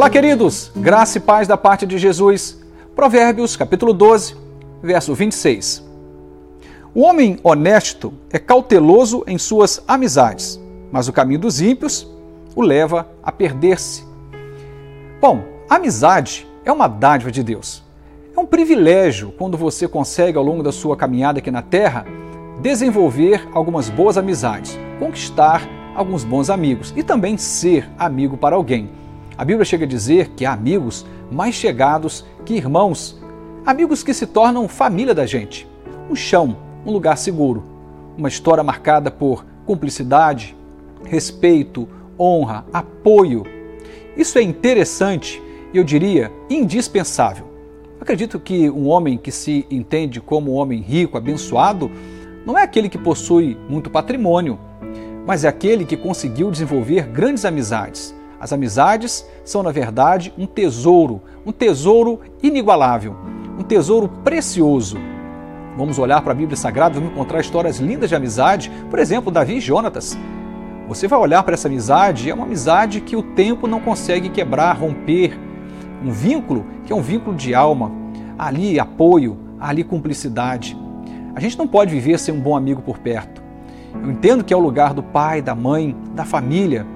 Olá, queridos, graça e paz da parte de Jesus. Provérbios, capítulo 12, verso 26. O homem honesto é cauteloso em suas amizades, mas o caminho dos ímpios o leva a perder-se. Bom, amizade é uma dádiva de Deus. É um privilégio quando você consegue, ao longo da sua caminhada aqui na Terra, desenvolver algumas boas amizades, conquistar alguns bons amigos e também ser amigo para alguém. A Bíblia chega a dizer que há amigos mais chegados que irmãos, amigos que se tornam família da gente. Um chão, um lugar seguro, uma história marcada por cumplicidade, respeito, honra, apoio. Isso é interessante e eu diria indispensável. Acredito que um homem que se entende como um homem rico, abençoado, não é aquele que possui muito patrimônio, mas é aquele que conseguiu desenvolver grandes amizades as amizades são, na verdade, um tesouro, um tesouro inigualável, um tesouro precioso. Vamos olhar para a Bíblia Sagrada, vamos encontrar histórias lindas de amizade, por exemplo, Davi e Jonatas. Você vai olhar para essa amizade, é uma amizade que o tempo não consegue quebrar, romper. Um vínculo que é um vínculo de alma. Ali apoio, ali cumplicidade. A gente não pode viver sem um bom amigo por perto. Eu entendo que é o lugar do pai, da mãe, da família,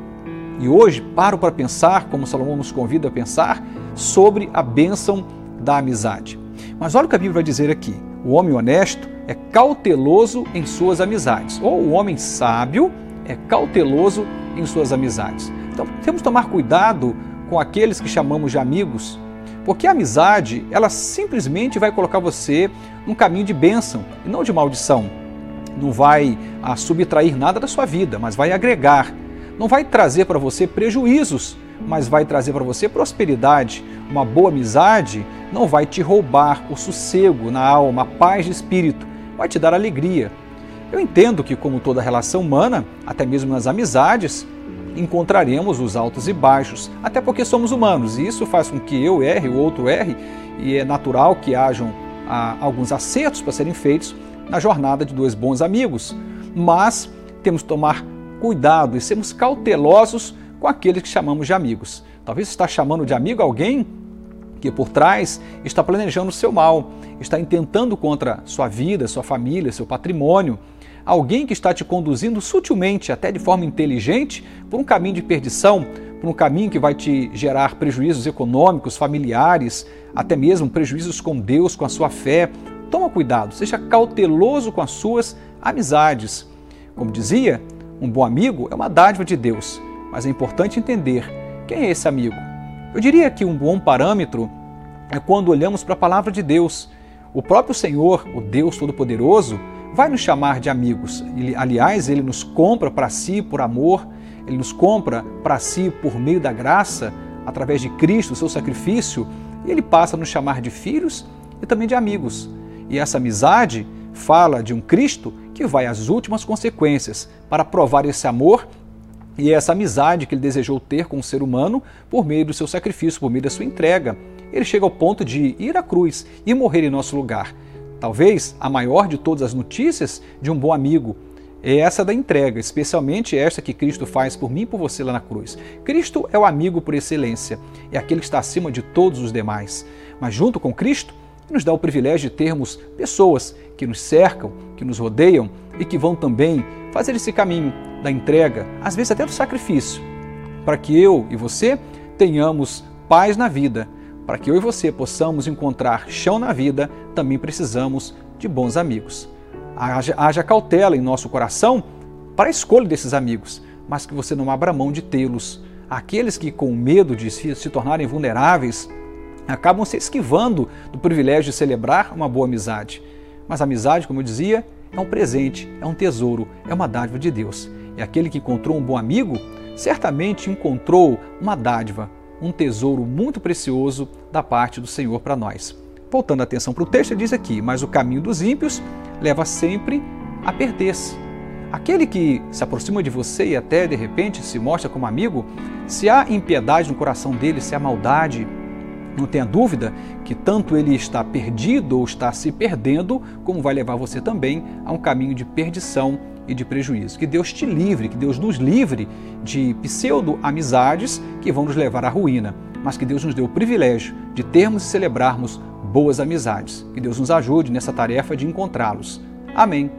e hoje paro para pensar, como Salomão nos convida a pensar, sobre a bênção da amizade. Mas olha o que a Bíblia vai dizer aqui: o homem honesto é cauteloso em suas amizades, ou o homem sábio é cauteloso em suas amizades. Então temos que tomar cuidado com aqueles que chamamos de amigos, porque a amizade, ela simplesmente vai colocar você num caminho de bênção e não de maldição. Não vai ah, subtrair nada da sua vida, mas vai agregar não vai trazer para você prejuízos, mas vai trazer para você prosperidade. Uma boa amizade não vai te roubar o sossego na alma, a paz de espírito, vai te dar alegria. Eu entendo que, como toda relação humana, até mesmo nas amizades, encontraremos os altos e baixos, até porque somos humanos e isso faz com que eu erre, o outro erre, e é natural que hajam ah, alguns acertos para serem feitos na jornada de dois bons amigos. Mas temos que tomar cuidado e sermos cautelosos com aqueles que chamamos de amigos. Talvez está chamando de amigo alguém que por trás está planejando o seu mal, está intentando contra sua vida, sua família, seu patrimônio. Alguém que está te conduzindo sutilmente, até de forma inteligente, por um caminho de perdição, por um caminho que vai te gerar prejuízos econômicos, familiares, até mesmo prejuízos com Deus, com a sua fé. Toma cuidado, seja cauteloso com as suas amizades. Como dizia, um bom amigo é uma dádiva de Deus, mas é importante entender quem é esse amigo. Eu diria que um bom parâmetro é quando olhamos para a palavra de Deus. O próprio Senhor, o Deus Todo-Poderoso, vai nos chamar de amigos. Ele, aliás, ele nos compra para si por amor, ele nos compra para si por meio da graça, através de Cristo, o seu sacrifício, e ele passa a nos chamar de filhos e também de amigos. E essa amizade fala de um Cristo que vai às últimas consequências para provar esse amor e essa amizade que ele desejou ter com o ser humano por meio do seu sacrifício, por meio da sua entrega. Ele chega ao ponto de ir à cruz e morrer em nosso lugar. Talvez a maior de todas as notícias de um bom amigo é essa da entrega, especialmente esta que Cristo faz por mim e por você lá na cruz. Cristo é o amigo por excelência, é aquele que está acima de todos os demais. Mas junto com Cristo, nos dá o privilégio de termos pessoas que nos cercam, que nos rodeiam e que vão também fazer esse caminho da entrega, às vezes até do sacrifício, para que eu e você tenhamos paz na vida, para que eu e você possamos encontrar chão na vida, também precisamos de bons amigos. Haja, haja cautela em nosso coração para a escolha desses amigos, mas que você não abra mão de tê-los. Aqueles que, com medo de se, se tornarem vulneráveis, acabam se esquivando do privilégio de celebrar uma boa amizade. Mas a amizade, como eu dizia, é um presente, é um tesouro, é uma dádiva de Deus. E aquele que encontrou um bom amigo, certamente encontrou uma dádiva, um tesouro muito precioso da parte do Senhor para nós. Voltando a atenção para o texto, ele diz aqui: Mas o caminho dos ímpios leva sempre a perder-se. Aquele que se aproxima de você e até de repente se mostra como amigo, se há impiedade no coração dele, se há maldade, não tenha dúvida que tanto ele está perdido ou está se perdendo, como vai levar você também a um caminho de perdição e de prejuízo. Que Deus te livre, que Deus nos livre de pseudo-amizades que vão nos levar à ruína, mas que Deus nos dê o privilégio de termos e celebrarmos boas amizades. Que Deus nos ajude nessa tarefa de encontrá-los. Amém.